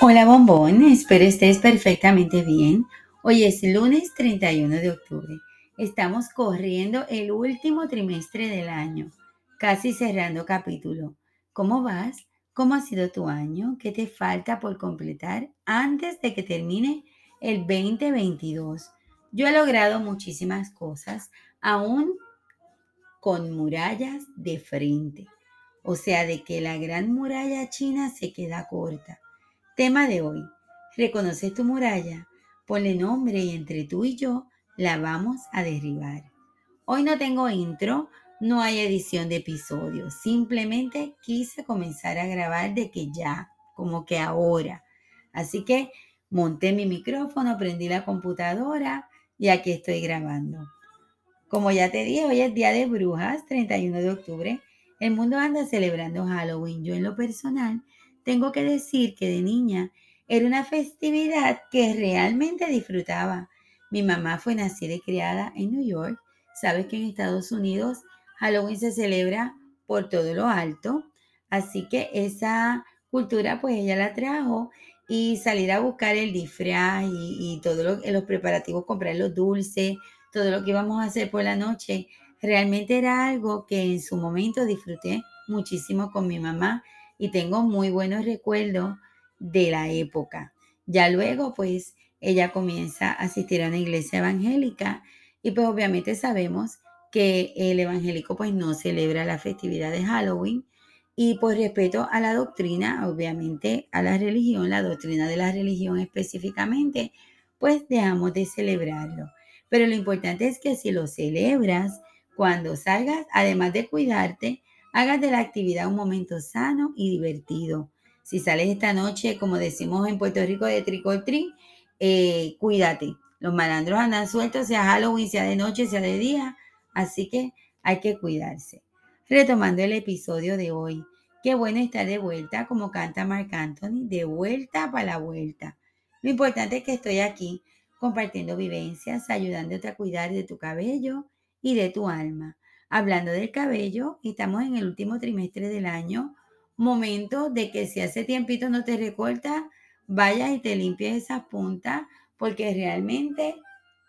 Hola bombón, espero estés perfectamente bien. Hoy es lunes 31 de octubre. Estamos corriendo el último trimestre del año, casi cerrando capítulo. ¿Cómo vas? ¿Cómo ha sido tu año? ¿Qué te falta por completar antes de que termine el 2022? Yo he logrado muchísimas cosas, aún con murallas de frente. O sea, de que la gran muralla china se queda corta. Tema de hoy. ¿Reconoces tu muralla? Ponle nombre y entre tú y yo la vamos a derribar. Hoy no tengo intro, no hay edición de episodios. Simplemente quise comenzar a grabar de que ya, como que ahora. Así que monté mi micrófono, prendí la computadora y aquí estoy grabando. Como ya te dije, hoy es Día de Brujas, 31 de octubre. El mundo anda celebrando Halloween. Yo en lo personal tengo que decir que de niña era una festividad que realmente disfrutaba. Mi mamá fue nacida y criada en New York. Sabes que en Estados Unidos Halloween se celebra por todo lo alto. Así que esa cultura pues ella la trajo y salir a buscar el disfraz y, todos los preparativos, comprar los dulces, todo lo que íbamos a hacer por la noche, realmente era algo que en su momento disfruté muchísimo con mi mamá y tengo muy buenos recuerdos de la época. Ya luego pues ella comienza a asistir a una iglesia evangélica y pues obviamente sabemos que el evangélico pues no celebra la festividad de Halloween y por respeto a la doctrina, obviamente a la religión, la doctrina de la religión específicamente, pues dejamos de celebrarlo. Pero lo importante es que si lo celebras, cuando salgas, además de cuidarte, hagas de la actividad un momento sano y divertido. Si sales esta noche, como decimos en Puerto Rico, de tricotri, eh, cuídate. Los malandros andan sueltos, sea Halloween, sea de noche, sea de día. Así que hay que cuidarse. Retomando el episodio de hoy, qué bueno estar de vuelta, como canta Marc Anthony, de vuelta para la vuelta. Lo importante es que estoy aquí compartiendo vivencias, ayudándote a cuidar de tu cabello y de tu alma. Hablando del cabello, estamos en el último trimestre del año, momento de que si hace tiempito no te recortas, vayas y te limpies esas puntas porque realmente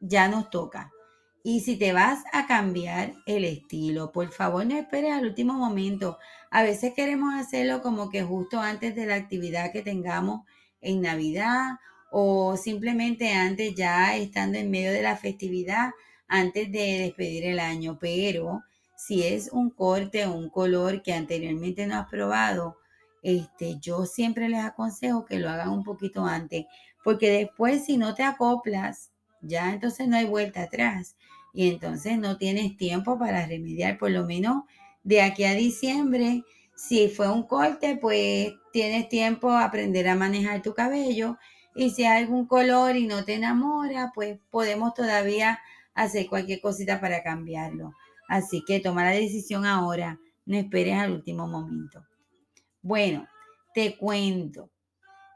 ya nos toca. Y si te vas a cambiar el estilo, por favor no esperes al último momento. A veces queremos hacerlo como que justo antes de la actividad que tengamos en Navidad o simplemente antes ya estando en medio de la festividad, antes de despedir el año. Pero si es un corte o un color que anteriormente no has probado, este, yo siempre les aconsejo que lo hagan un poquito antes, porque después si no te acoplas, ya entonces no hay vuelta atrás y entonces no tienes tiempo para remediar, por lo menos de aquí a diciembre. Si fue un corte, pues tienes tiempo a aprender a manejar tu cabello. Y si hay algún color y no te enamora, pues podemos todavía hacer cualquier cosita para cambiarlo. Así que toma la decisión ahora, no esperes al último momento. Bueno, te cuento.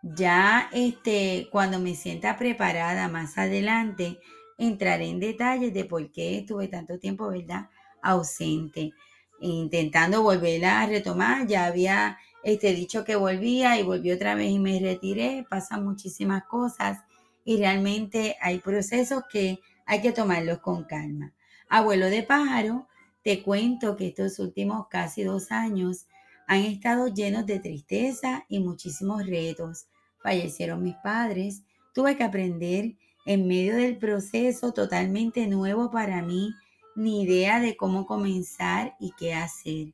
Ya este, cuando me sienta preparada más adelante, entraré en detalles de por qué estuve tanto tiempo, ¿verdad? Ausente, intentando volver a retomar. Ya había este, dicho que volvía y volví otra vez y me retiré. Pasan muchísimas cosas y realmente hay procesos que hay que tomarlos con calma. Abuelo de pájaro, te cuento que estos últimos casi dos años han estado llenos de tristeza y muchísimos retos. Fallecieron mis padres, tuve que aprender en medio del proceso totalmente nuevo para mí, ni idea de cómo comenzar y qué hacer.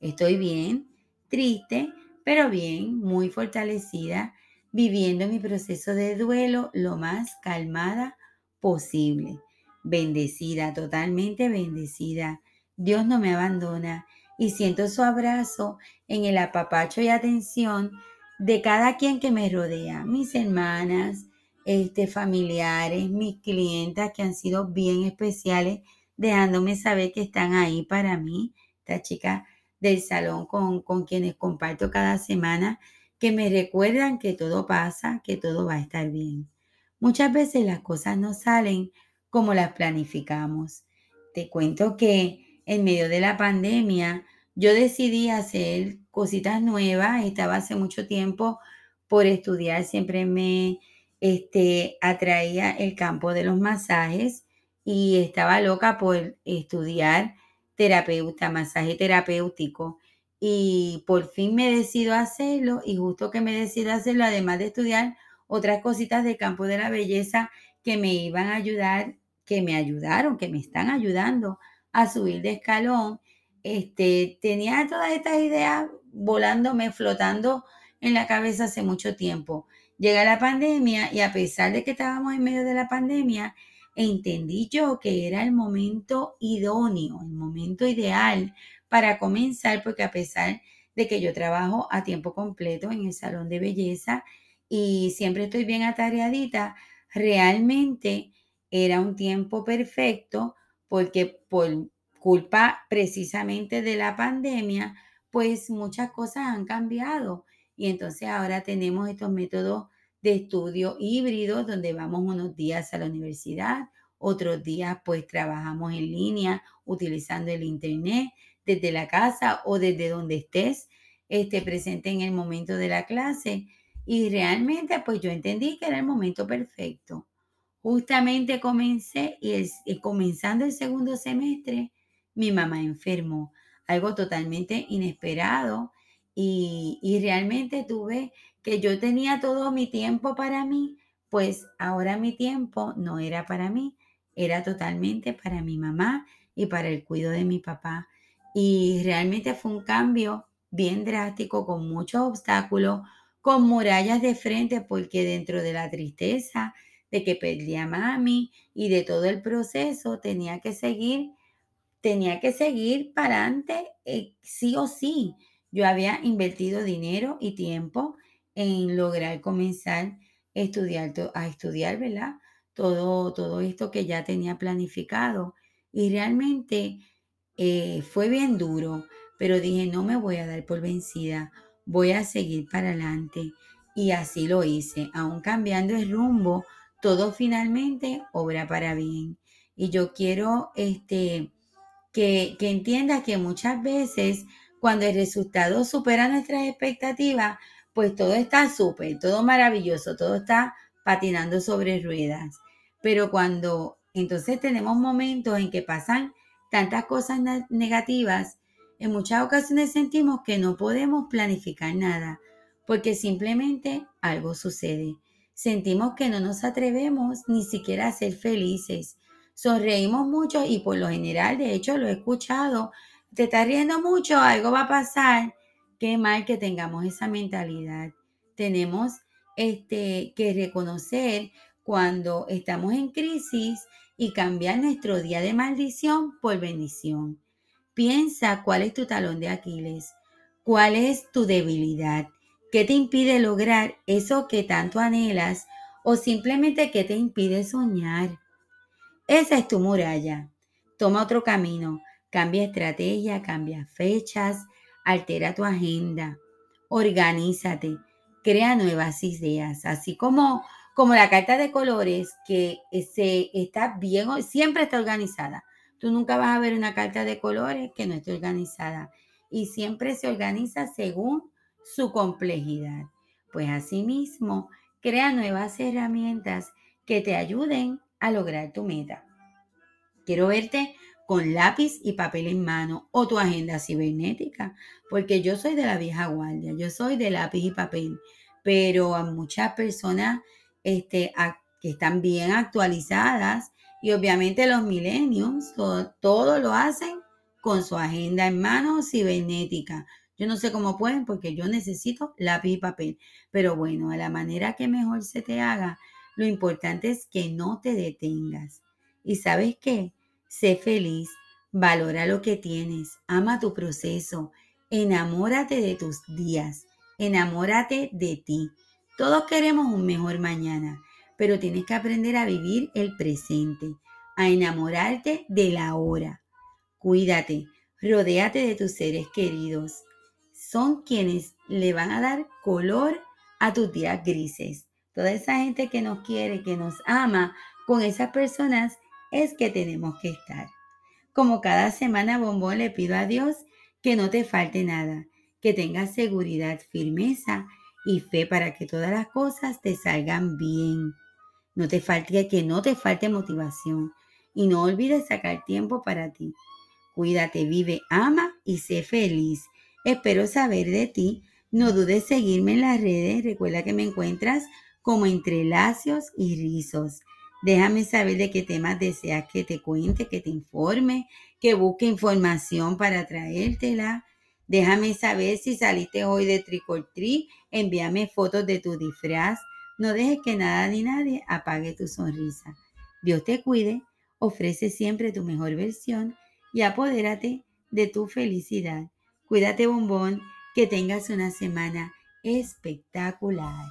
Estoy bien, triste, pero bien, muy fortalecida, viviendo mi proceso de duelo lo más calmada posible. Bendecida, totalmente bendecida. Dios no me abandona y siento su abrazo en el apapacho y atención de cada quien que me rodea, mis hermanas, este, familiares, mis clientas que han sido bien especiales, dejándome saber que están ahí para mí, esta chica del salón con, con quienes comparto cada semana, que me recuerdan que todo pasa, que todo va a estar bien. Muchas veces las cosas no salen como las planificamos. Te cuento que en medio de la pandemia yo decidí hacer cositas nuevas. Estaba hace mucho tiempo por estudiar, siempre me este, atraía el campo de los masajes y estaba loca por estudiar terapeuta, masaje terapéutico. Y por fin me decido hacerlo y justo que me decido hacerlo, además de estudiar otras cositas de campo de la belleza que me iban a ayudar, que me ayudaron, que me están ayudando a subir de escalón. Este, tenía todas estas ideas volándome, flotando en la cabeza hace mucho tiempo. Llega la pandemia y a pesar de que estábamos en medio de la pandemia, entendí yo que era el momento idóneo, el momento ideal para comenzar, porque a pesar de que yo trabajo a tiempo completo en el salón de belleza y siempre estoy bien atareadita, realmente era un tiempo perfecto porque por culpa precisamente de la pandemia, pues muchas cosas han cambiado y entonces ahora tenemos estos métodos de estudio híbridos donde vamos unos días a la universidad, otros días pues trabajamos en línea utilizando el internet desde la casa o desde donde estés este, presente en el momento de la clase. Y realmente pues yo entendí que era el momento perfecto. Justamente comencé y comenzando el segundo semestre, mi mamá enfermó, algo totalmente inesperado y, y realmente tuve que yo tenía todo mi tiempo para mí, pues ahora mi tiempo no era para mí, era totalmente para mi mamá y para el cuidado de mi papá. Y realmente fue un cambio bien drástico, con muchos obstáculos, con murallas de frente, porque dentro de la tristeza de que perdí a mami y de todo el proceso tenía que seguir, tenía que seguir para adelante eh, sí o sí. Yo había invertido dinero y tiempo en lograr comenzar a estudiar, ¿verdad? Todo, todo esto que ya tenía planificado. Y realmente eh, fue bien duro, pero dije, no me voy a dar por vencida, voy a seguir para adelante. Y así lo hice, aún cambiando el rumbo, todo finalmente obra para bien. Y yo quiero este, que, que entiendas que muchas veces cuando el resultado supera nuestras expectativas, pues todo está súper, todo maravilloso, todo está patinando sobre ruedas. Pero cuando entonces tenemos momentos en que pasan tantas cosas negativas, en muchas ocasiones sentimos que no podemos planificar nada, porque simplemente algo sucede. Sentimos que no nos atrevemos ni siquiera a ser felices. Sonreímos mucho y por lo general, de hecho lo he escuchado, te estás riendo mucho, algo va a pasar qué mal que tengamos esa mentalidad. Tenemos este, que reconocer cuando estamos en crisis y cambiar nuestro día de maldición por bendición. Piensa cuál es tu talón de Aquiles, cuál es tu debilidad, qué te impide lograr eso que tanto anhelas o simplemente qué te impide soñar. Esa es tu muralla. Toma otro camino, cambia estrategia, cambia fechas, altera tu agenda, organízate, crea nuevas ideas, así como, como la carta de colores que se, está bien, siempre está organizada. Tú nunca vas a ver una carta de colores que no esté organizada y siempre se organiza según su complejidad. Pues asimismo, crea nuevas herramientas que te ayuden a lograr tu meta. Quiero verte con lápiz y papel en mano o tu agenda cibernética, porque yo soy de la vieja guardia, yo soy de lápiz y papel, pero a muchas personas este, que están bien actualizadas y obviamente los millennials todo, lo hacen con su agenda en mano cibernética. Yo no sé cómo pueden porque yo necesito lápiz y papel, pero bueno, a la manera que mejor se te haga, lo importante es que no te detengas. ¿Y sabes qué? Sé feliz, valora lo que tienes, ama tu proceso, enamórate de tus días, enamórate de ti. Todos queremos un mejor mañana, pero tienes que aprender a vivir el presente, a enamorarte de la hora. Cuídate, rodéate de tus seres queridos. Son quienes le van a dar color a tus días grises. Toda esa gente que nos quiere, que nos ama, con esas personas es que tenemos que estar. Como cada semana, bombón, le pido a Dios que no te falte nada, que tengas seguridad, firmeza y fe para que todas las cosas te salgan bien. No te falte que no te falte motivación y no olvides sacar tiempo para ti. Cuídate, vive, ama y sé feliz. Espero saber de ti. No dudes seguirme en las redes. Recuerda que me encuentras como entre lacios y rizos. Déjame saber de qué temas deseas que te cuente, que te informe, que busque información para traértela. Déjame saber si saliste hoy de tricoltri. Envíame fotos de tu disfraz. No dejes que nada ni nadie apague tu sonrisa. Dios te cuide, ofrece siempre tu mejor versión y apodérate de tu felicidad. Cuídate, bombón, que tengas una semana espectacular.